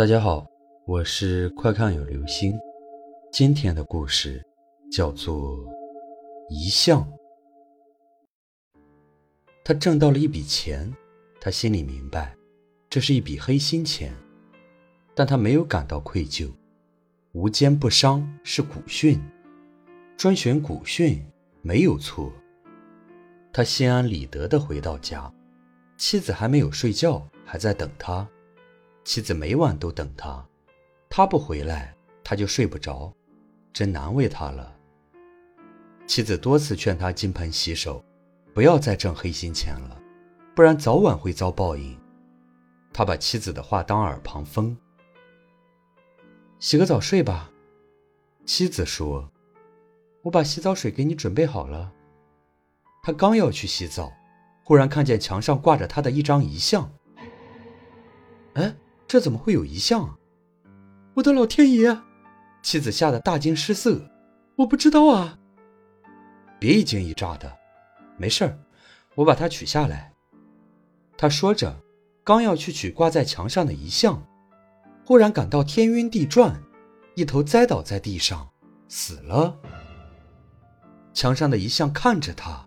大家好，我是快看有流星。今天的故事叫做《遗像》。他挣到了一笔钱，他心里明白，这是一笔黑心钱，但他没有感到愧疚。无奸不商是古训，专选古训没有错。他心安理得地回到家，妻子还没有睡觉，还在等他。妻子每晚都等他，他不回来，他就睡不着，真难为他了。妻子多次劝他金盆洗手，不要再挣黑心钱了，不然早晚会遭报应。他把妻子的话当耳旁风。洗个澡睡吧，妻子说：“我把洗澡水给你准备好了。”他刚要去洗澡，忽然看见墙上挂着他的一张遗像。哎。这怎么会有遗像啊！我的老天爷！妻子吓得大惊失色。我不知道啊！别一惊一乍的，没事儿，我把它取下来。他说着，刚要去取挂在墙上的遗像，忽然感到天晕地转，一头栽倒在地上，死了。墙上的遗像看着他，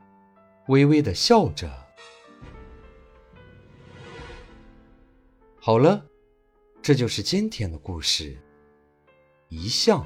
微微的笑着。好了。这就是今天的故事，一向。